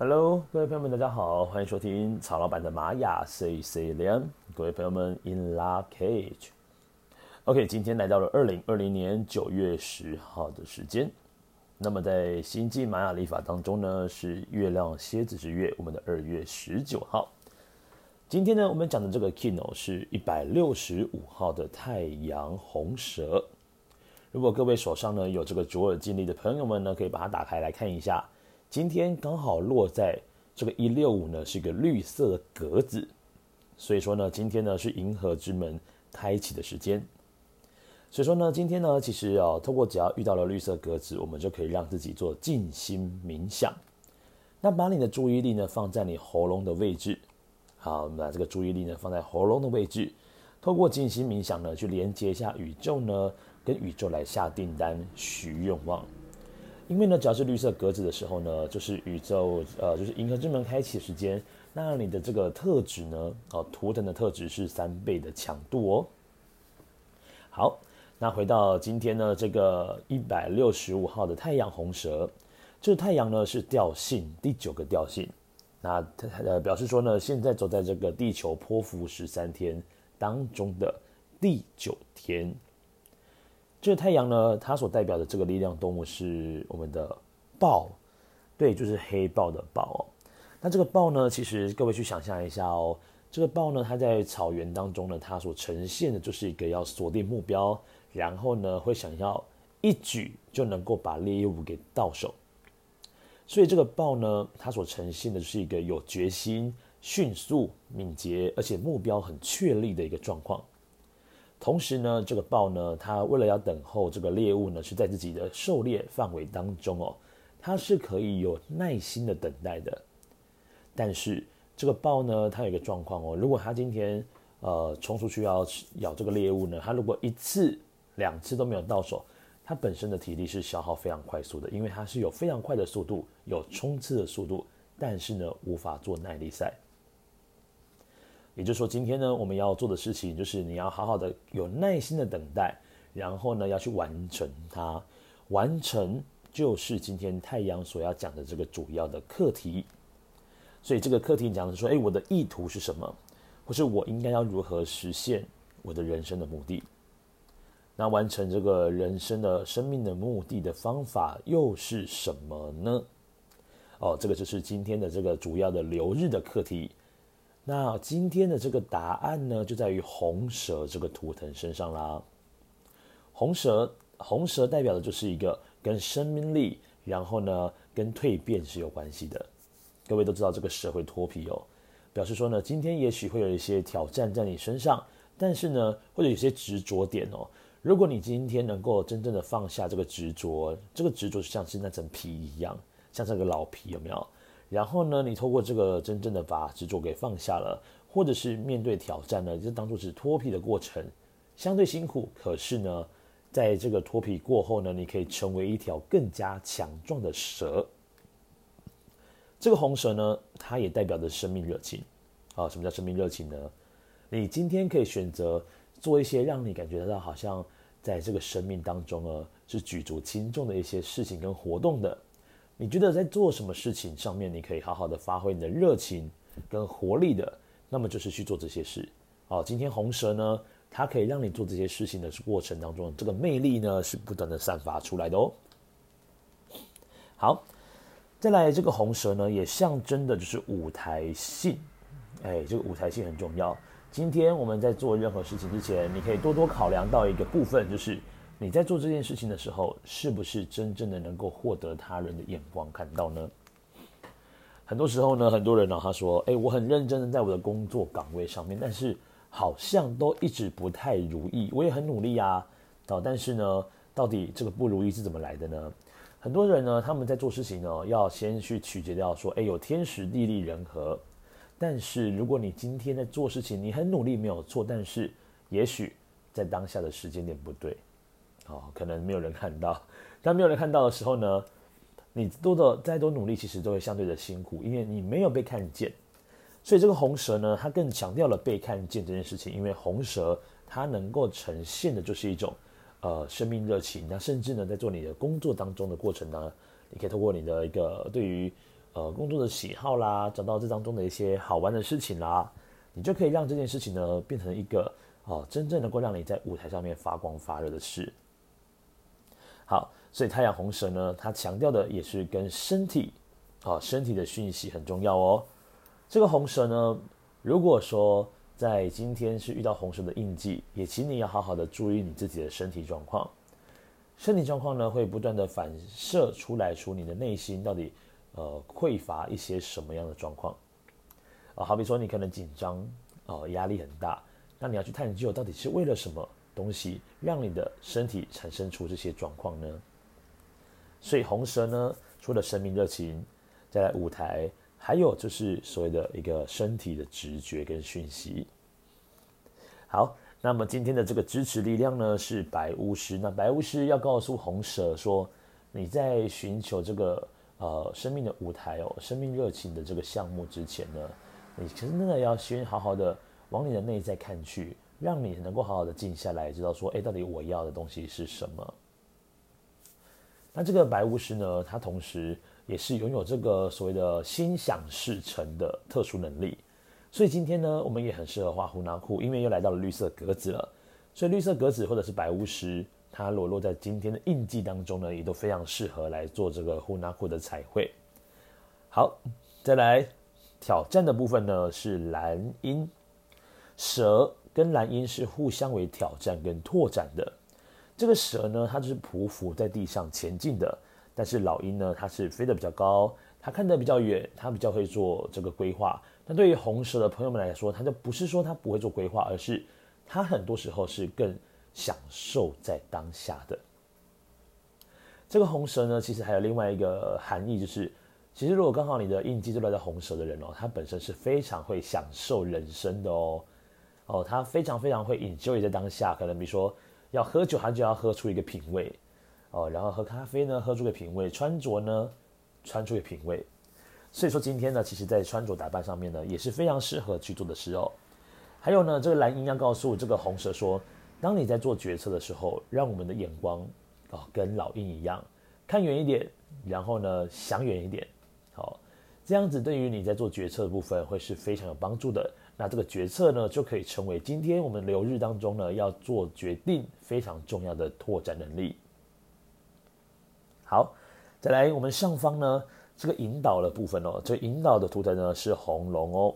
Hello，各位朋友们，大家好，欢迎收听曹老板的玛雅 C C 连。各位朋友们，In La Cage。OK，今天来到了二零二零年九月十号的时间。那么在星际玛雅历法当中呢，是月亮蝎子之月，我们的二月十九号。今天呢，我们讲的这个 Kino 是一百六十五号的太阳红蛇。如果各位手上呢有这个卓尔金历的朋友们呢，可以把它打开来看一下。今天刚好落在这个一六五呢，是一个绿色的格子，所以说呢，今天呢是银河之门开启的时间。所以说呢，今天呢，其实啊，透过只要遇到了绿色格子，我们就可以让自己做静心冥想。那把你的注意力呢放在你喉咙的位置，好，我们把这个注意力呢放在喉咙的位置，透过静心冥想呢，去连接一下宇宙呢，跟宇宙来下订单、许愿望。因为呢，只要是绿色格子的时候呢，就是宇宙，呃，就是银河之门开启时间。那你的这个特质呢，哦，图腾的特质是三倍的强度哦。好，那回到今天呢，这个一百六十五号的太阳红蛇，这个太阳呢是调性第九个调性，那它呃表示说呢，现在走在这个地球剖腹十三天当中的第九天。这个太阳呢，它所代表的这个力量动物是我们的豹，对，就是黑豹的豹。那这个豹呢，其实各位去想象一下哦，这个豹呢，它在草原当中呢，它所呈现的就是一个要锁定目标，然后呢，会想要一举就能够把猎物给到手。所以这个豹呢，它所呈现的是一个有决心、迅速、敏捷，而且目标很确立的一个状况。同时呢，这个豹呢，它为了要等候这个猎物呢，是在自己的狩猎范围当中哦，它是可以有耐心的等待的。但是这个豹呢，它有一个状况哦，如果它今天呃冲出去要咬这个猎物呢，它如果一次两次都没有到手，它本身的体力是消耗非常快速的，因为它是有非常快的速度，有冲刺的速度，但是呢，无法做耐力赛。也就是说，今天呢，我们要做的事情就是你要好好的有耐心的等待，然后呢，要去完成它。完成就是今天太阳所要讲的这个主要的课题。所以这个课题讲的是说，诶，我的意图是什么？或是我应该要如何实现我的人生的目的？那完成这个人生的生命的目的的方法又是什么呢？哦，这个就是今天的这个主要的流日的课题。那今天的这个答案呢，就在于红蛇这个图腾身上啦。红蛇，红蛇代表的就是一个跟生命力，然后呢，跟蜕变是有关系的。各位都知道这个蛇会脱皮哦，表示说呢，今天也许会有一些挑战在你身上，但是呢，或者有些执着点哦。如果你今天能够真正的放下这个执着，这个执着就像是那层皮一样，像这个老皮有没有？然后呢，你透过这个真正的把执着给放下了，或者是面对挑战呢，就当做是脱皮的过程，相对辛苦。可是呢，在这个脱皮过后呢，你可以成为一条更加强壮的蛇。这个红蛇呢，它也代表着生命热情。啊，什么叫生命热情呢？你今天可以选择做一些让你感觉到好像在这个生命当中呢，是举足轻重的一些事情跟活动的。你觉得在做什么事情上面，你可以好好的发挥你的热情跟活力的，那么就是去做这些事。哦，今天红蛇呢，它可以让你做这些事情的过程当中，这个魅力呢是不断的散发出来的哦。好，再来这个红蛇呢，也象征的就是舞台性。哎，这个舞台性很重要。今天我们在做任何事情之前，你可以多多考量到一个部分，就是。你在做这件事情的时候，是不是真正的能够获得他人的眼光看到呢？很多时候呢，很多人呢，他说：“诶，我很认真的在我的工作岗位上面，但是好像都一直不太如意。我也很努力啊，但是呢，到底这个不如意是怎么来的呢？很多人呢，他们在做事情呢，要先去取决掉说：诶，有天时地利人和。但是如果你今天在做事情，你很努力没有错，但是也许在当下的时间点不对。”哦，可能没有人看到，当没有人看到的时候呢，你多的再多努力，其实都会相对的辛苦，因为你没有被看见。所以这个红蛇呢，它更强调了被看见这件事情，因为红蛇它能够呈现的就是一种呃生命热情。那甚至呢，在做你的工作当中的过程呢，你可以透过你的一个对于呃工作的喜好啦，找到这当中的一些好玩的事情啦，你就可以让这件事情呢变成一个哦、真正能够让你在舞台上面发光发热的事。好，所以太阳红蛇呢，它强调的也是跟身体啊、身体的讯息很重要哦。这个红蛇呢，如果说在今天是遇到红蛇的印记，也请你要好好的注意你自己的身体状况。身体状况呢，会不断的反射出来，出你的内心到底呃匮乏一些什么样的状况啊？好比说你可能紧张哦，压力很大，那你要去探究到底是为了什么东西让你的身体产生出这些状况呢？所以红蛇呢，除了生命热情，再来舞台，还有就是所谓的一个身体的直觉跟讯息。好。那么今天的这个支持力量呢，是白巫师。那白巫师要告诉红蛇说，你在寻求这个呃生命的舞台哦，生命热情的这个项目之前呢，你真的要先好好的往你的内在看去，让你能够好好的静下来，知道说，哎，到底我要的东西是什么？那这个白巫师呢，他同时也是拥有这个所谓的心想事成的特殊能力。所以今天呢，我们也很适合画呼纳库，因为又来到了绿色格子了。所以绿色格子或者是白巫师，它裸露在今天的印记当中呢，也都非常适合来做这个呼纳库的彩绘。好，再来挑战的部分呢，是蓝鹰蛇跟蓝鹰是互相为挑战跟拓展的。这个蛇呢，它就是匍匐在地上前进的，但是老鹰呢，它是飞得比较高，它看得比较远，它比较会做这个规划。那对于红蛇的朋友们来说，他就不是说他不会做规划，而是他很多时候是更享受在当下的。这个红蛇呢，其实还有另外一个含义，就是其实如果刚好你的印记就来到红蛇的人哦，他本身是非常会享受人生的哦，哦，他非常非常会 enjoy 在当下，可能比如说要喝酒，他就要喝出一个品味哦，然后喝咖啡呢，喝出个品味，穿着呢，穿出个品味。所以说今天呢，其实在穿着打扮上面呢，也是非常适合去做的事哦。还有呢，这个蓝鹰要告诉这个红蛇说，当你在做决策的时候，让我们的眼光、哦，跟老鹰一样，看远一点，然后呢，想远一点，好，这样子对于你在做决策的部分会是非常有帮助的。那这个决策呢，就可以成为今天我们流日当中呢，要做决定非常重要的拓展能力。好，再来我们上方呢。这个引导的部分哦，这引导的图腾呢是红龙哦。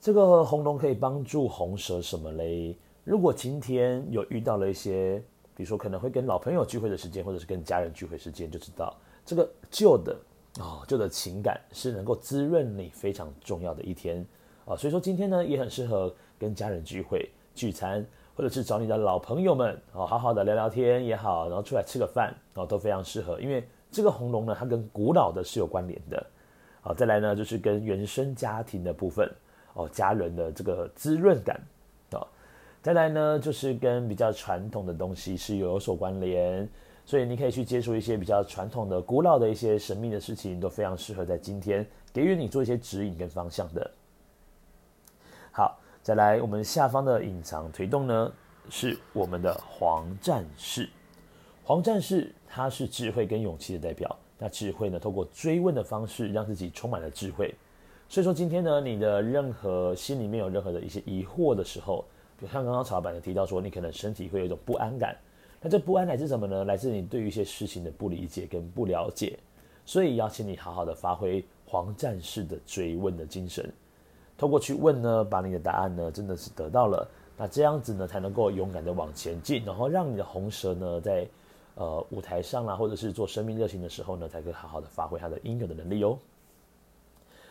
这个红龙可以帮助红蛇什么嘞？如果今天有遇到了一些，比如说可能会跟老朋友聚会的时间，或者是跟家人聚会时间，就知道这个旧的哦，旧的情感是能够滋润你非常重要的一天啊。所以说今天呢也很适合跟家人聚会聚餐，或者是找你的老朋友们哦，好好的聊聊天也好，然后出来吃个饭哦，都非常适合，因为。这个红龙呢，它跟古老的是有关联的，好，再来呢就是跟原生家庭的部分哦，家人的这个滋润感啊，再来呢就是跟比较传统的东西是有所关联，所以你可以去接触一些比较传统的、古老的一些神秘的事情，都非常适合在今天给予你做一些指引跟方向的。好，再来我们下方的隐藏推动呢，是我们的黄战士。黄战士他是智慧跟勇气的代表，那智慧呢，透过追问的方式，让自己充满了智慧。所以说今天呢，你的任何心里面有任何的一些疑惑的时候，就像刚刚曹老板提到说，你可能身体会有一种不安感，那这不安来自什么呢？来自你对于一些事情的不理解跟不了解。所以邀请你好好的发挥黄战士的追问的精神，透过去问呢，把你的答案呢，真的是得到了，那这样子呢，才能够勇敢的往前进，然后让你的红蛇呢，在呃，舞台上啦，或者是做生命热情的时候呢，才可以好好的发挥他的应有的能力哦。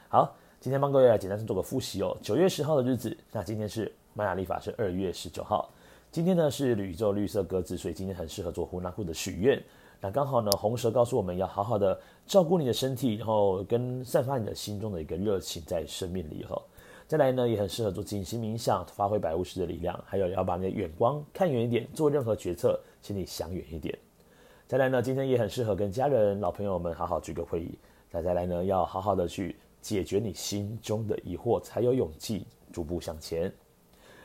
好，今天帮各位来简单做个复习哦。九月十号的日子，那今天是玛雅历法是二月十九号，今天呢是宇宙绿色格子，所以今天很适合做呼纳库的许愿。那刚好呢，红蛇告诉我们要好好的照顾你的身体，然后跟散发你的心中的一个热情在生命里哈。再来呢，也很适合做静心冥想，发挥白巫师的力量，还有要把你的眼光看远一点，做任何决策，请你想远一点。再来呢，今天也很适合跟家人、老朋友们好好聚个会议。再再来呢，要好好的去解决你心中的疑惑，才有勇气逐步向前。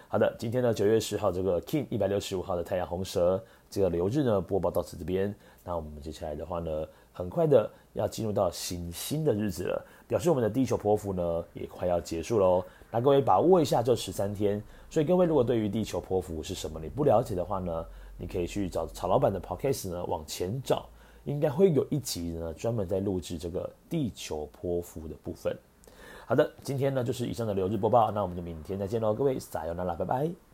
好的，今天呢，九月十号这个 King 一百六十五号的太阳红蛇这个流日呢，播报到此这边。那我们接下来的话呢，很快的要进入到行星的日子了，表示我们的地球波符呢也快要结束喽。那各位把握一下这十三天。所以各位如果对于地球波符是什么你不了解的话呢，你可以去找曹老板的 podcast 呢往前找，应该会有一集呢专门在录制这个地球波符的部分。好的，今天呢就是以上的流日播报，那我们就明天再见喽，各位撒由那拉，拜拜。